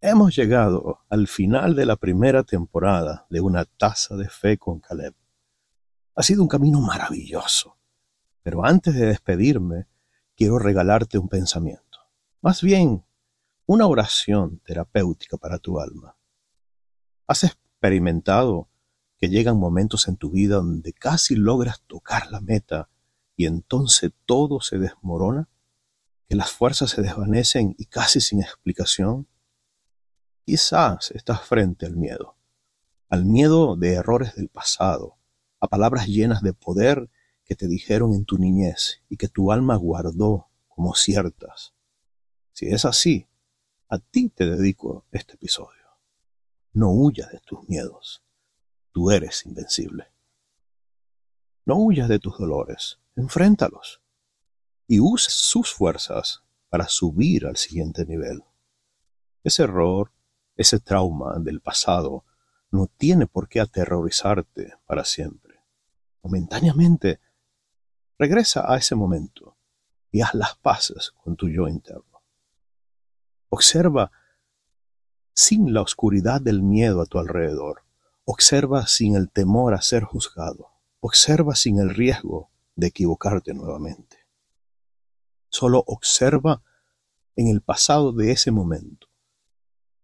Hemos llegado al final de la primera temporada de Una taza de fe con Caleb. Ha sido un camino maravilloso, pero antes de despedirme, quiero regalarte un pensamiento. Más bien, una oración terapéutica para tu alma. ¿Has experimentado que llegan momentos en tu vida donde casi logras tocar la meta y entonces todo se desmorona? ¿Que las fuerzas se desvanecen y casi sin explicación? Quizás estás frente al miedo, al miedo de errores del pasado, a palabras llenas de poder que te dijeron en tu niñez y que tu alma guardó como ciertas. Si es así, a ti te dedico este episodio. No huyas de tus miedos. Tú eres invencible. No huyas de tus dolores. Enfréntalos. Y usa sus fuerzas para subir al siguiente nivel. Ese error, ese trauma del pasado no tiene por qué aterrorizarte para siempre. Momentáneamente, regresa a ese momento y haz las paces con tu yo interno. Observa sin la oscuridad del miedo a tu alrededor. Observa sin el temor a ser juzgado. Observa sin el riesgo de equivocarte nuevamente. Solo observa en el pasado de ese momento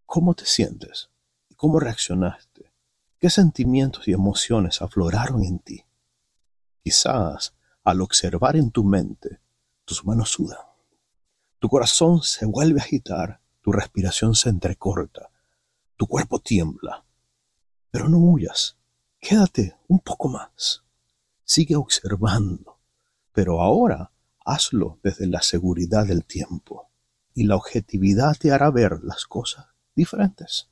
¿Cómo te sientes? ¿Cómo reaccionaste? ¿Qué sentimientos y emociones afloraron en ti? Quizás al observar en tu mente, tus manos sudan. Tu corazón se vuelve a agitar, tu respiración se entrecorta, tu cuerpo tiembla. Pero no huyas, quédate un poco más. Sigue observando, pero ahora hazlo desde la seguridad del tiempo, y la objetividad te hará ver las cosas diferentes.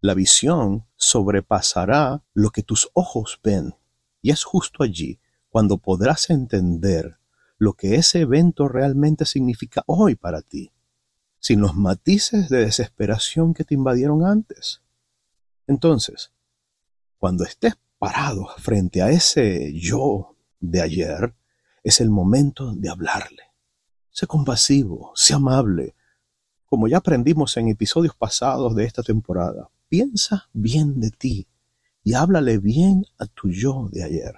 La visión sobrepasará lo que tus ojos ven y es justo allí cuando podrás entender lo que ese evento realmente significa hoy para ti, sin los matices de desesperación que te invadieron antes. Entonces, cuando estés parado frente a ese yo de ayer, es el momento de hablarle. Sé compasivo, sé amable, como ya aprendimos en episodios pasados de esta temporada, piensa bien de ti y háblale bien a tu yo de ayer.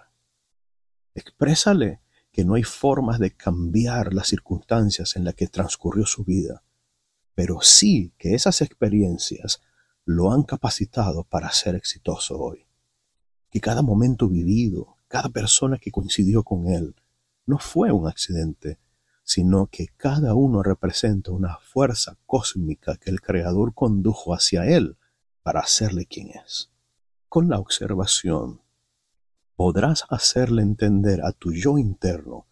Exprésale que no hay formas de cambiar las circunstancias en las que transcurrió su vida, pero sí que esas experiencias lo han capacitado para ser exitoso hoy. Que cada momento vivido, cada persona que coincidió con él, no fue un accidente, sino que cada uno representa una fuerza cósmica que el Creador condujo hacia él para hacerle quien es. Con la observación, podrás hacerle entender a tu yo interno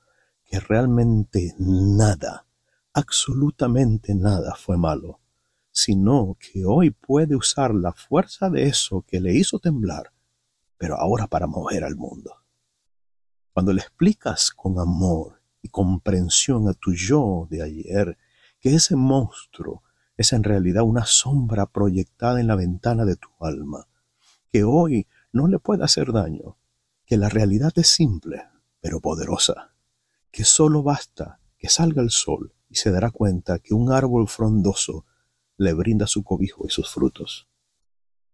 que realmente nada, absolutamente nada fue malo, sino que hoy puede usar la fuerza de eso que le hizo temblar, pero ahora para mover al mundo. Cuando le explicas con amor comprensión a tu yo de ayer, que ese monstruo es en realidad una sombra proyectada en la ventana de tu alma, que hoy no le puede hacer daño, que la realidad es simple, pero poderosa, que solo basta que salga el sol y se dará cuenta que un árbol frondoso le brinda su cobijo y sus frutos.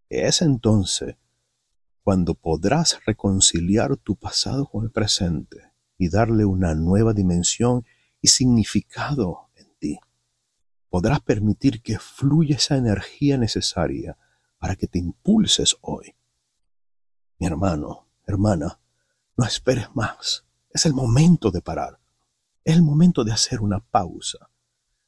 Es entonces cuando podrás reconciliar tu pasado con el presente y darle una nueva dimensión y significado en ti. Podrás permitir que fluya esa energía necesaria para que te impulses hoy. Mi hermano, hermana, no esperes más. Es el momento de parar. Es el momento de hacer una pausa.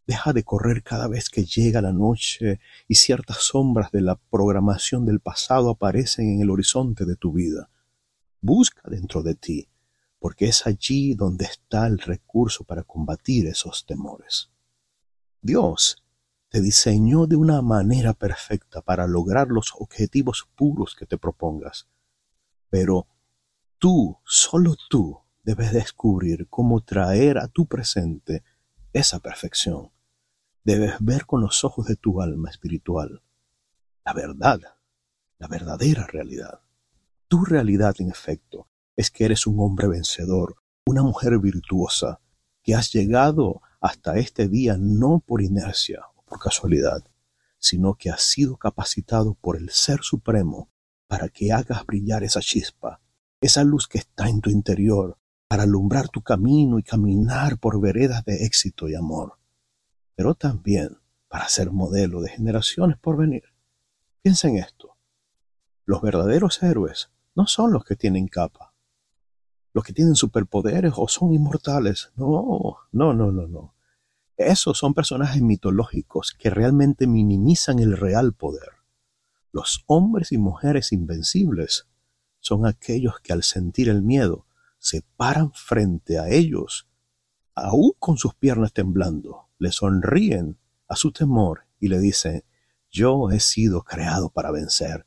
Deja de correr cada vez que llega la noche y ciertas sombras de la programación del pasado aparecen en el horizonte de tu vida. Busca dentro de ti porque es allí donde está el recurso para combatir esos temores. Dios te diseñó de una manera perfecta para lograr los objetivos puros que te propongas. Pero tú, solo tú, debes descubrir cómo traer a tu presente esa perfección. Debes ver con los ojos de tu alma espiritual la verdad, la verdadera realidad. Tu realidad, en efecto, es que eres un hombre vencedor, una mujer virtuosa, que has llegado hasta este día no por inercia o por casualidad, sino que has sido capacitado por el Ser Supremo para que hagas brillar esa chispa, esa luz que está en tu interior, para alumbrar tu camino y caminar por veredas de éxito y amor, pero también para ser modelo de generaciones por venir. Piensa en esto. Los verdaderos héroes no son los que tienen capa, los que tienen superpoderes o son inmortales. No, no, no, no, no. Esos son personajes mitológicos que realmente minimizan el real poder. Los hombres y mujeres invencibles son aquellos que al sentir el miedo se paran frente a ellos, aún con sus piernas temblando, le sonríen a su temor y le dicen, yo he sido creado para vencer.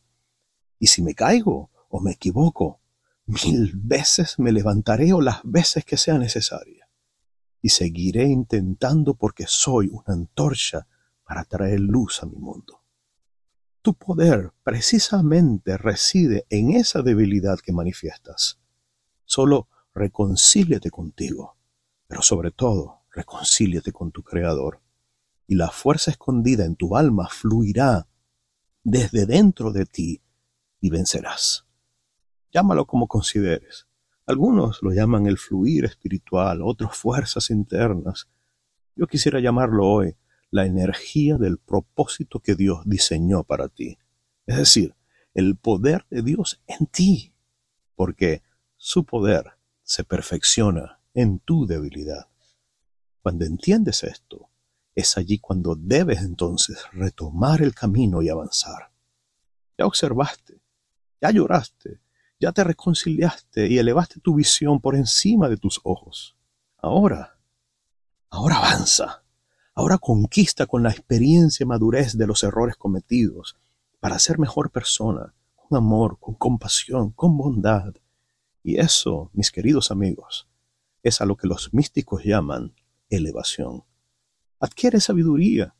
Y si me caigo o me equivoco, mil veces me levantaré o las veces que sea necesaria. Y seguiré intentando porque soy una antorcha para traer luz a mi mundo. Tu poder precisamente reside en esa debilidad que manifiestas. Solo reconcíliate contigo, pero sobre todo reconcíliate con tu Creador y la fuerza escondida en tu alma fluirá desde dentro de ti y vencerás. Llámalo como consideres. Algunos lo llaman el fluir espiritual, otros fuerzas internas. Yo quisiera llamarlo hoy la energía del propósito que Dios diseñó para ti. Es decir, el poder de Dios en ti, porque su poder se perfecciona en tu debilidad. Cuando entiendes esto, es allí cuando debes entonces retomar el camino y avanzar. Ya observaste, ya lloraste, ya te reconciliaste y elevaste tu visión por encima de tus ojos. Ahora, ahora avanza, ahora conquista con la experiencia y madurez de los errores cometidos para ser mejor persona, con amor, con compasión, con bondad. Y eso, mis queridos amigos, es a lo que los místicos llaman elevación adquiere sabiduría.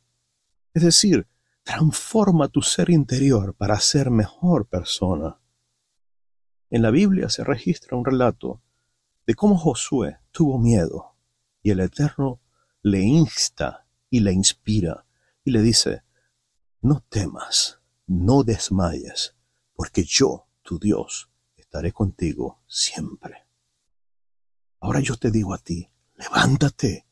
Es decir, transforma tu ser interior para ser mejor persona. En la Biblia se registra un relato de cómo Josué tuvo miedo y el Eterno le insta y le inspira y le dice, no temas, no desmayes, porque yo, tu Dios, estaré contigo siempre. Ahora yo te digo a ti, levántate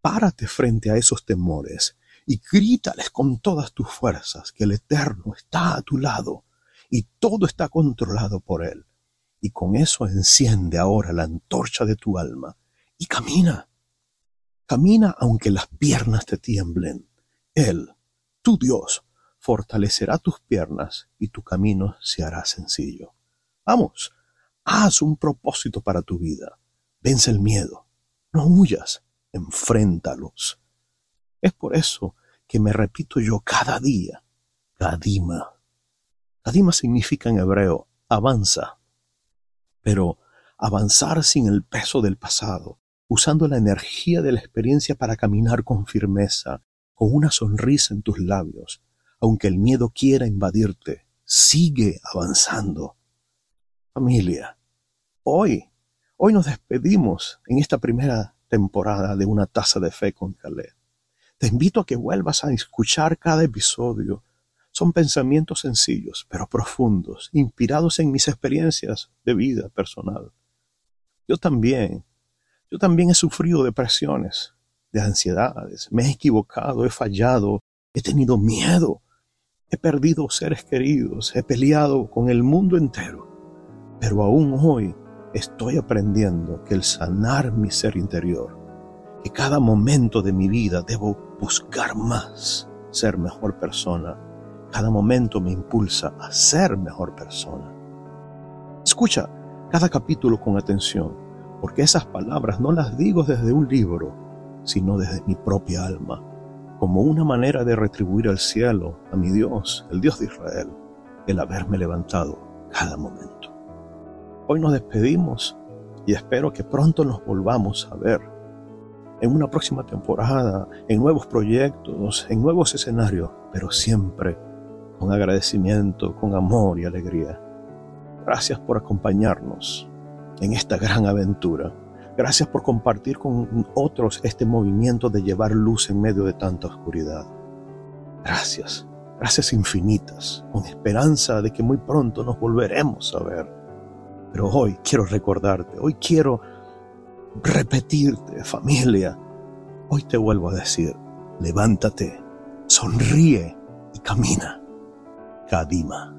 párate frente a esos temores y grítales con todas tus fuerzas que el Eterno está a tu lado y todo está controlado por Él. Y con eso enciende ahora la antorcha de tu alma y camina. Camina aunque las piernas te tiemblen. Él, tu Dios, fortalecerá tus piernas y tu camino se hará sencillo. Vamos, haz un propósito para tu vida. Vence el miedo. No huyas enfréntalos. Es por eso que me repito yo cada día, Kadima. Kadima significa en hebreo avanza, pero avanzar sin el peso del pasado, usando la energía de la experiencia para caminar con firmeza, con una sonrisa en tus labios, aunque el miedo quiera invadirte, sigue avanzando. Familia, hoy, hoy nos despedimos en esta primera temporada de una taza de fe con Caleb. Te invito a que vuelvas a escuchar cada episodio. Son pensamientos sencillos, pero profundos, inspirados en mis experiencias de vida personal. Yo también, yo también he sufrido depresiones, de ansiedades, me he equivocado, he fallado, he tenido miedo, he perdido seres queridos, he peleado con el mundo entero. Pero aún hoy estoy aprendiendo que el sanar mi ser interior, que cada momento de mi vida debo buscar más ser mejor persona, cada momento me impulsa a ser mejor persona. Escucha cada capítulo con atención, porque esas palabras no las digo desde un libro, sino desde mi propia alma. como una manera de retribuir al cielo, a mi Dios, el Dios de Israel, el haberme levantado cada momento. Hoy nos despedimos y espero que pronto nos volvamos a ver en una próxima temporada, en nuevos proyectos, en nuevos escenarios, pero siempre con agradecimiento, con amor y alegría. Gracias por acompañarnos en esta gran aventura. Gracias por compartir con otros este movimiento de llevar luz en medio de tanta oscuridad. Gracias, gracias infinitas, con esperanza de que muy pronto nos volveremos a ver. Pero hoy quiero recordarte, hoy quiero repetirte, familia. Hoy te vuelvo a decir, levántate, sonríe y camina. Kadima.